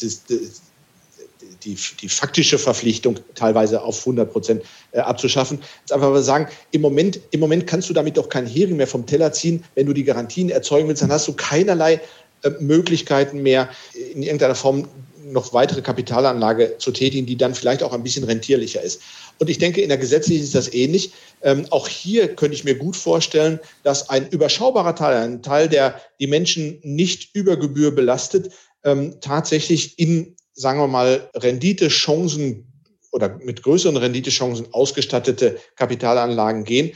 die, die, faktische Verpflichtung teilweise auf 100 Prozent äh, abzuschaffen. Jetzt einfach mal sagen, im Moment, im Moment kannst du damit doch keinen Hering mehr vom Teller ziehen. Wenn du die Garantien erzeugen willst, dann hast du keinerlei äh, Möglichkeiten mehr, in irgendeiner Form noch weitere Kapitalanlage zu tätigen, die dann vielleicht auch ein bisschen rentierlicher ist. Und ich denke, in der gesetzlichen ist das ähnlich. Ähm, auch hier könnte ich mir gut vorstellen, dass ein überschaubarer Teil, ein Teil, der die Menschen nicht über Gebühr belastet, ähm, tatsächlich in, sagen wir mal, Renditechancen oder mit größeren Renditechancen ausgestattete Kapitalanlagen gehen.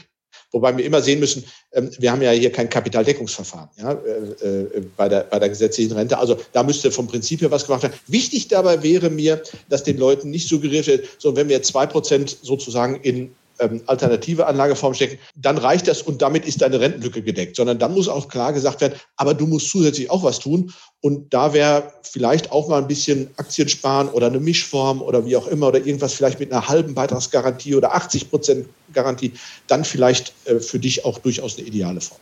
Wobei wir immer sehen müssen, ähm, wir haben ja hier kein Kapitaldeckungsverfahren ja, äh, äh, bei, der, bei der gesetzlichen Rente. Also da müsste vom Prinzip her was gemacht werden. Wichtig dabei wäre mir, dass den Leuten nicht suggeriert wird, so wenn wir zwei Prozent sozusagen in ähm, alternative Anlageform stecken, dann reicht das und damit ist deine Rentenlücke gedeckt. Sondern dann muss auch klar gesagt werden, aber du musst zusätzlich auch was tun. Und da wäre vielleicht auch mal ein bisschen Aktien sparen oder eine Mischform oder wie auch immer oder irgendwas vielleicht mit einer halben Beitragsgarantie oder 80 Prozent Garantie, dann vielleicht äh, für dich auch durchaus eine ideale Form.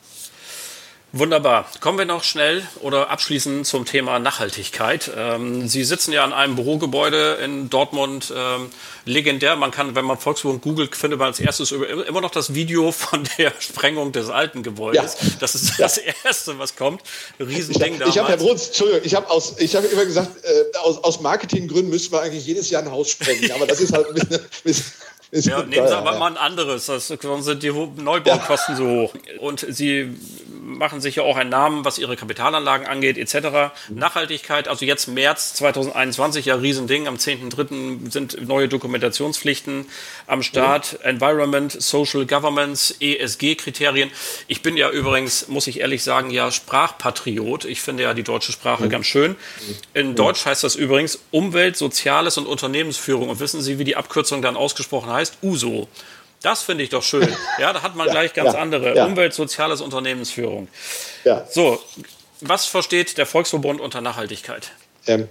Wunderbar. Kommen wir noch schnell oder abschließend zum Thema Nachhaltigkeit. Ähm, Sie sitzen ja in einem Bürogebäude in Dortmund, ähm, legendär. Man kann, wenn man Volkswagen googelt, findet man als erstes immer noch das Video von der Sprengung des alten Gebäudes. Ja. Das ist das ja. Erste, was kommt. Riesending da. Ich habe, Herr Bruns, Entschuldigung, ich habe aus, ich habe immer gesagt, äh, aus, aus Marketinggründen müssten wir eigentlich jedes Jahr ein Haus sprengen. Aber das ist halt ein bisschen, bisschen ja, nehmen Sie aber mal ein anderes, das, sonst sind die Neubaukosten ja. so hoch. Und Sie machen sich ja auch einen Namen, was ihre Kapitalanlagen angeht, etc. Nachhaltigkeit, also jetzt März 2021, ja Riesending, am 10.3. sind neue Dokumentationspflichten am Start, mhm. Environment, Social Governance, ESG-Kriterien. Ich bin ja übrigens, muss ich ehrlich sagen, ja Sprachpatriot. Ich finde ja die deutsche Sprache mhm. ganz schön. In mhm. Deutsch heißt das übrigens Umwelt, Soziales und Unternehmensführung. Und wissen Sie, wie die Abkürzung dann ausgesprochen heißt? USO. Das finde ich doch schön. Ja, da hat man ja, gleich ganz ja, andere. Ja. Umwelt, soziales Unternehmensführung. Ja. So, was versteht der Volksverbund unter Nachhaltigkeit? Ähm,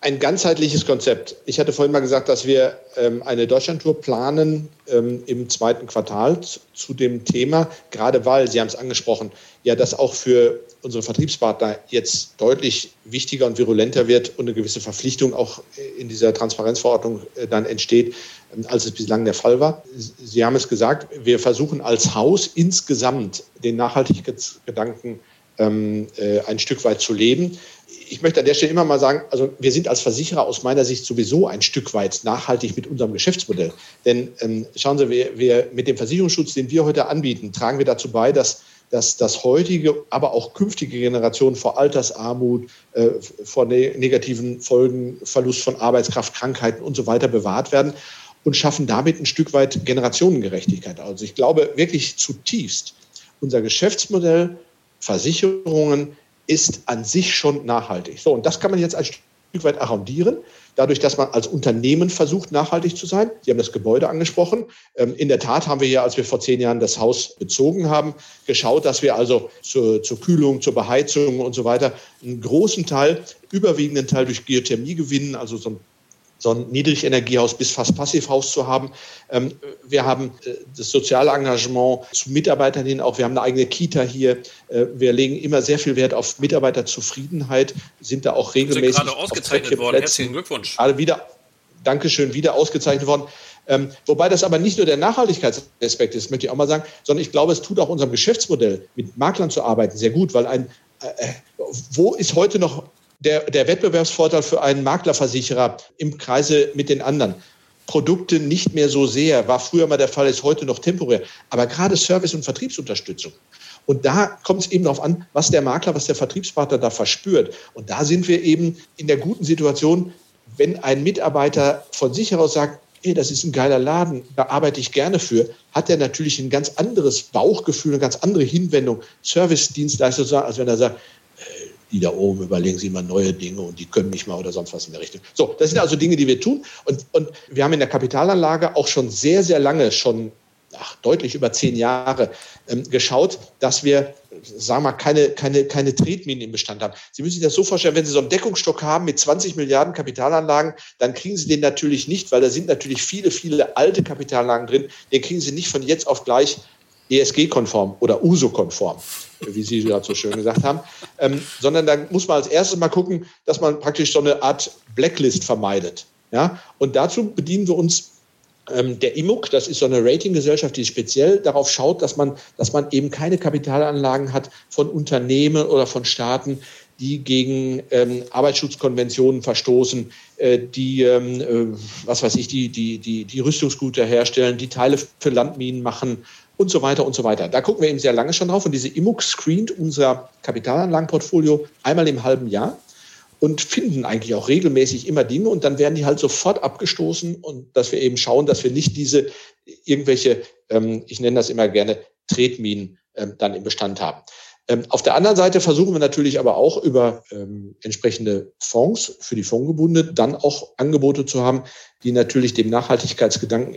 ein ganzheitliches Konzept. Ich hatte vorhin mal gesagt, dass wir ähm, eine Deutschlandtour planen ähm, im zweiten Quartal zu dem Thema, gerade weil, Sie haben es angesprochen, ja, das auch für unsere Vertriebspartner jetzt deutlich wichtiger und virulenter wird und eine gewisse Verpflichtung auch in dieser Transparenzverordnung äh, dann entsteht, ähm, als es bislang der Fall war. Sie haben es gesagt, wir versuchen als Haus insgesamt den Nachhaltigkeitsgedanken ähm, äh, ein Stück weit zu leben ich möchte an der Stelle immer mal sagen, also wir sind als Versicherer aus meiner Sicht sowieso ein Stück weit nachhaltig mit unserem Geschäftsmodell. Denn ähm, schauen Sie, wir, wir mit dem Versicherungsschutz, den wir heute anbieten, tragen wir dazu bei, dass dass das heutige, aber auch künftige Generationen vor Altersarmut, äh, vor ne negativen Folgen, Verlust von Arbeitskraft, Krankheiten und so weiter bewahrt werden und schaffen damit ein Stück weit Generationengerechtigkeit. Also ich glaube wirklich zutiefst, unser Geschäftsmodell, Versicherungen ist an sich schon nachhaltig. So, und das kann man jetzt ein Stück weit arrondieren, dadurch, dass man als Unternehmen versucht, nachhaltig zu sein. Sie haben das Gebäude angesprochen. Ähm, in der Tat haben wir ja, als wir vor zehn Jahren das Haus bezogen haben, geschaut, dass wir also zur, zur Kühlung, zur Beheizung und so weiter einen großen Teil, überwiegenden Teil durch Geothermie gewinnen, also so ein so ein Niedrigenergiehaus bis fast Passivhaus zu haben. Ähm, wir haben äh, das soziale Engagement zu Mitarbeitern hin, auch wir haben eine eigene Kita hier. Äh, wir legen immer sehr viel Wert auf Mitarbeiterzufriedenheit, sind da auch regelmäßig. Sie sind gerade ausgezeichnet worden. Herzlichen Glückwunsch. Gerade wieder, Dankeschön, wieder ausgezeichnet worden. Ähm, wobei das aber nicht nur der Nachhaltigkeitsaspekt ist, möchte ich auch mal sagen, sondern ich glaube, es tut auch unserem Geschäftsmodell, mit Maklern zu arbeiten, sehr gut, weil ein, äh, wo ist heute noch der, der Wettbewerbsvorteil für einen Maklerversicherer im Kreise mit den anderen. Produkte nicht mehr so sehr, war früher mal der Fall, ist heute noch temporär, aber gerade Service- und Vertriebsunterstützung. Und da kommt es eben darauf an, was der Makler, was der Vertriebspartner da verspürt. Und da sind wir eben in der guten Situation, wenn ein Mitarbeiter von sich heraus sagt, hey, das ist ein geiler Laden, da arbeite ich gerne für, hat er natürlich ein ganz anderes Bauchgefühl, eine ganz andere Hinwendung, Service-Dienstleister, als wenn er sagt, die da oben überlegen sich immer neue Dinge und die können nicht mal oder sonst was in der Richtung. So, das sind also Dinge, die wir tun. Und, und wir haben in der Kapitalanlage auch schon sehr, sehr lange, schon ach, deutlich über zehn Jahre, ähm, geschaut, dass wir, sagen wir mal, keine, keine, keine Tretminen im Bestand haben. Sie müssen sich das so vorstellen, wenn Sie so einen Deckungsstock haben mit 20 Milliarden Kapitalanlagen, dann kriegen Sie den natürlich nicht, weil da sind natürlich viele, viele alte Kapitalanlagen drin, den kriegen Sie nicht von jetzt auf gleich ESG-konform oder USO-konform wie Sie gerade so schön gesagt haben, ähm, sondern da muss man als erstes mal gucken, dass man praktisch so eine Art Blacklist vermeidet. Ja? Und dazu bedienen wir uns ähm, der IMUC, das ist so eine Ratinggesellschaft, die speziell darauf schaut, dass man, dass man eben keine Kapitalanlagen hat von Unternehmen oder von Staaten, die gegen ähm, Arbeitsschutzkonventionen verstoßen, äh, die, ähm, äh, was weiß ich, die, die, die, die Rüstungsgüter herstellen, die Teile für Landminen machen und so weiter und so weiter. Da gucken wir eben sehr lange schon drauf und diese IMUC screent unser Kapitalanlagenportfolio einmal im halben Jahr und finden eigentlich auch regelmäßig immer Dinge und dann werden die halt sofort abgestoßen und dass wir eben schauen, dass wir nicht diese irgendwelche, ähm, ich nenne das immer gerne, Tretminen ähm, dann im Bestand haben. Ähm, auf der anderen Seite versuchen wir natürlich aber auch über ähm, entsprechende Fonds für die Fondsgebundene dann auch Angebote zu haben, die natürlich dem Nachhaltigkeitsgedanken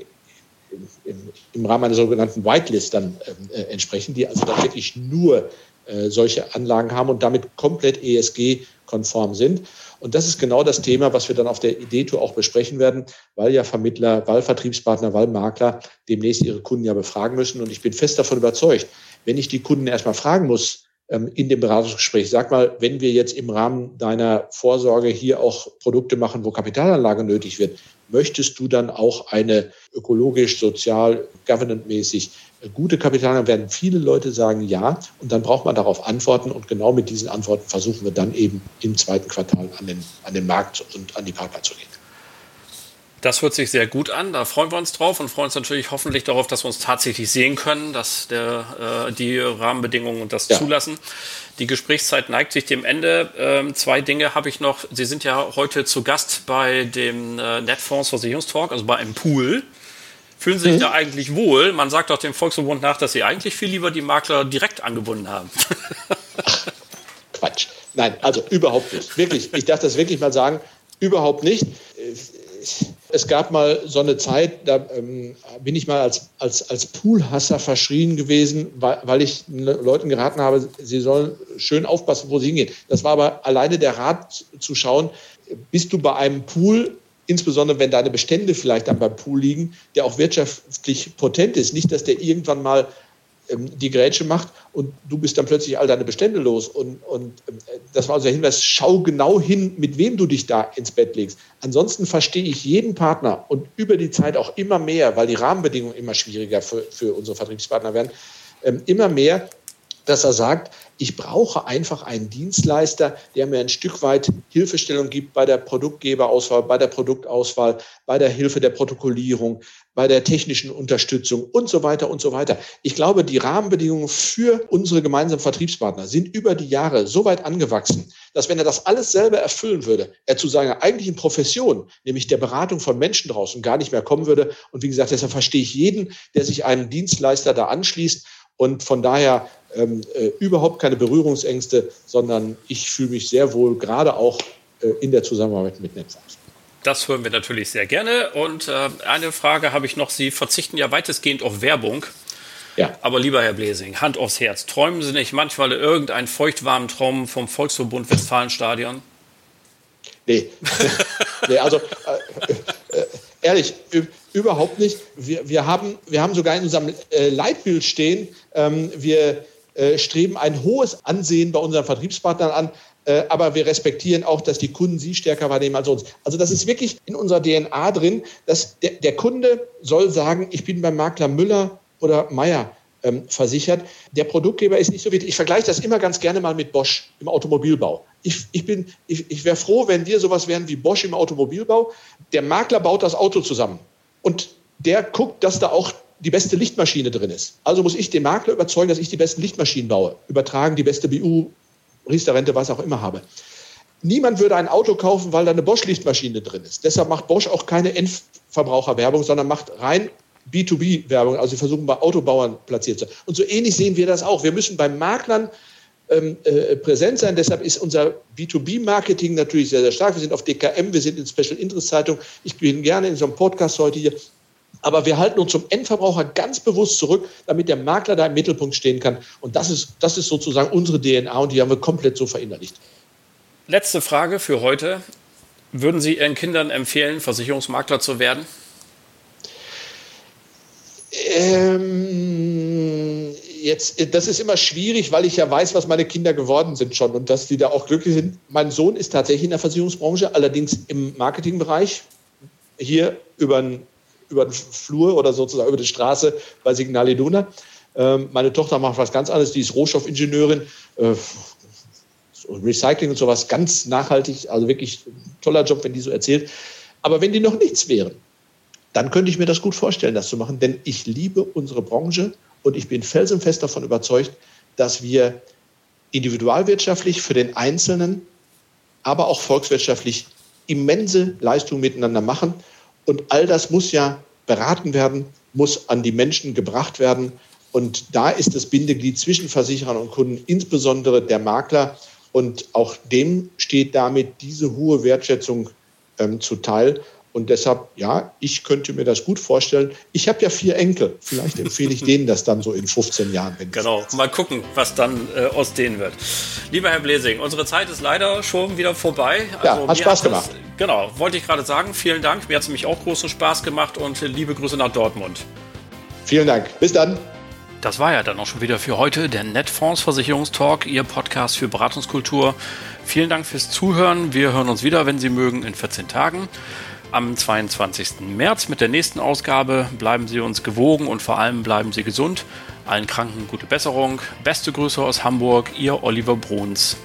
im, im Rahmen einer sogenannten Whitelist dann äh, entsprechen, die also dann wirklich nur äh, solche Anlagen haben und damit komplett ESG-konform sind. Und das ist genau das Thema, was wir dann auf der Idee-Tour auch besprechen werden, weil ja Vermittler, weil Vertriebspartner, weil Makler demnächst ihre Kunden ja befragen müssen. Und ich bin fest davon überzeugt, wenn ich die Kunden erstmal fragen muss, ähm, in dem Beratungsgespräch. Sag mal, wenn wir jetzt im Rahmen deiner Vorsorge hier auch Produkte machen, wo Kapitalanlage nötig wird, möchtest du dann auch eine ökologisch, sozial, governance-mäßig gute Kapitalanlage? Werden viele Leute sagen ja. Und dann braucht man darauf Antworten. Und genau mit diesen Antworten versuchen wir dann eben im zweiten Quartal an den, an den Markt und an die Partner zu gehen. Das hört sich sehr gut an. Da freuen wir uns drauf und freuen uns natürlich hoffentlich darauf, dass wir uns tatsächlich sehen können, dass der, äh, die Rahmenbedingungen das ja. zulassen. Die Gesprächszeit neigt sich dem Ende. Ähm, zwei Dinge habe ich noch. Sie sind ja heute zu Gast bei dem äh, Netfonds Versicherungstalk, also bei einem Pool. Fühlen Sie sich mhm. da eigentlich wohl? Man sagt doch dem Volksverbund nach, dass Sie eigentlich viel lieber die Makler direkt angebunden haben. Quatsch. Nein, also überhaupt nicht. Wirklich. Ich darf das wirklich mal sagen. Überhaupt nicht es gab mal so eine Zeit, da ähm, bin ich mal als, als, als Poolhasser verschrien gewesen, weil, weil ich Leuten geraten habe, sie sollen schön aufpassen, wo sie hingehen. Das war aber alleine der Rat zu schauen, bist du bei einem Pool, insbesondere wenn deine Bestände vielleicht dann beim Pool liegen, der auch wirtschaftlich potent ist. Nicht, dass der irgendwann mal die Grätsche macht und du bist dann plötzlich all deine Bestände los. Und, und äh, das war unser Hinweis, schau genau hin, mit wem du dich da ins Bett legst. Ansonsten verstehe ich jeden Partner und über die Zeit auch immer mehr, weil die Rahmenbedingungen immer schwieriger für, für unsere Vertriebspartner werden, ähm, immer mehr, dass er sagt, ich brauche einfach einen Dienstleister, der mir ein Stück weit Hilfestellung gibt bei der Produktgeberauswahl, bei der Produktauswahl, bei der Hilfe der Protokollierung, bei der technischen Unterstützung und so weiter und so weiter. Ich glaube, die Rahmenbedingungen für unsere gemeinsamen Vertriebspartner sind über die Jahre so weit angewachsen, dass wenn er das alles selber erfüllen würde, er zu seiner eigentlichen Profession, nämlich der Beratung von Menschen draußen, gar nicht mehr kommen würde. Und wie gesagt, deshalb verstehe ich jeden, der sich einem Dienstleister da anschließt. Und von daher ähm, äh, überhaupt keine Berührungsängste, sondern ich fühle mich sehr wohl, gerade auch äh, in der Zusammenarbeit mit Netzhaus. Das hören wir natürlich sehr gerne. Und äh, eine Frage habe ich noch. Sie verzichten ja weitestgehend auf Werbung. Ja. Aber lieber Herr Blesing, Hand aufs Herz. Träumen Sie nicht manchmal irgendeinen feuchtwarmen Traum vom Volksverbund Westfalenstadion? Nee. nee, also äh, äh, ehrlich, überhaupt nicht. Wir, wir, haben, wir haben sogar in unserem äh, Leitbild stehen, ähm, wir äh, streben ein hohes Ansehen bei unseren Vertriebspartnern an, äh, aber wir respektieren auch, dass die Kunden sie stärker wahrnehmen als uns. Also das ist wirklich in unserer DNA drin, dass der, der Kunde soll sagen, ich bin beim Makler Müller oder Meier ähm, versichert. Der Produktgeber ist nicht so wichtig. Ich vergleiche das immer ganz gerne mal mit Bosch im Automobilbau. Ich, ich, ich, ich wäre froh, wenn wir sowas wären wie Bosch im Automobilbau. Der Makler baut das Auto zusammen und der guckt, dass da auch die beste Lichtmaschine drin ist. Also muss ich den Makler überzeugen, dass ich die besten Lichtmaschinen baue, übertragen, die beste BU, Riester-Rente, was auch immer habe. Niemand würde ein Auto kaufen, weil da eine Bosch-Lichtmaschine drin ist. Deshalb macht Bosch auch keine Endverbraucherwerbung, sondern macht rein B2B-Werbung. Also versuchen bei Autobauern platziert zu sein. Und so ähnlich sehen wir das auch. Wir müssen bei Maklern ähm, äh, präsent sein. Deshalb ist unser B2B-Marketing natürlich sehr, sehr stark. Wir sind auf DKM, wir sind in Special Interest Zeitung. Ich bin gerne in so einem Podcast heute hier. Aber wir halten uns zum Endverbraucher ganz bewusst zurück, damit der Makler da im Mittelpunkt stehen kann. Und das ist, das ist sozusagen unsere DNA und die haben wir komplett so verinnerlicht. Letzte Frage für heute. Würden Sie Ihren Kindern empfehlen, Versicherungsmakler zu werden? Ähm, jetzt, das ist immer schwierig, weil ich ja weiß, was meine Kinder geworden sind schon und dass die da auch glücklich sind. Mein Sohn ist tatsächlich in der Versicherungsbranche, allerdings im Marketingbereich. Hier über einen über den Flur oder sozusagen über die Straße bei Signal Iduna. Ähm, meine Tochter macht was ganz anderes, die ist Rohstoffingenieurin, äh, Recycling und sowas, ganz nachhaltig, also wirklich toller Job, wenn die so erzählt. Aber wenn die noch nichts wären, dann könnte ich mir das gut vorstellen, das zu machen, denn ich liebe unsere Branche und ich bin felsenfest davon überzeugt, dass wir individualwirtschaftlich für den Einzelnen, aber auch volkswirtschaftlich immense Leistungen miteinander machen. Und all das muss ja beraten werden, muss an die Menschen gebracht werden. Und da ist das Bindeglied zwischen Versicherern und Kunden, insbesondere der Makler. Und auch dem steht damit diese hohe Wertschätzung ähm, zuteil. Und deshalb, ja, ich könnte mir das gut vorstellen. Ich habe ja vier Enkel. Vielleicht empfehle ich denen das dann so in 15 Jahren. genau, mal gucken, was dann äh, aus denen wird. Lieber Herr Blesing, unsere Zeit ist leider schon wieder vorbei. Also, ja, hat Spaß gemacht. Das, genau, wollte ich gerade sagen. Vielen Dank. Mir hat es nämlich auch großen Spaß gemacht und liebe Grüße nach Dortmund. Vielen Dank. Bis dann. Das war ja dann auch schon wieder für heute der Netfonds Versicherungstalk, Ihr Podcast für Beratungskultur. Vielen Dank fürs Zuhören. Wir hören uns wieder, wenn Sie mögen, in 14 Tagen am 22. März mit der nächsten Ausgabe. Bleiben Sie uns gewogen und vor allem bleiben Sie gesund. Allen Kranken gute Besserung. Beste Grüße aus Hamburg, Ihr Oliver Bruns.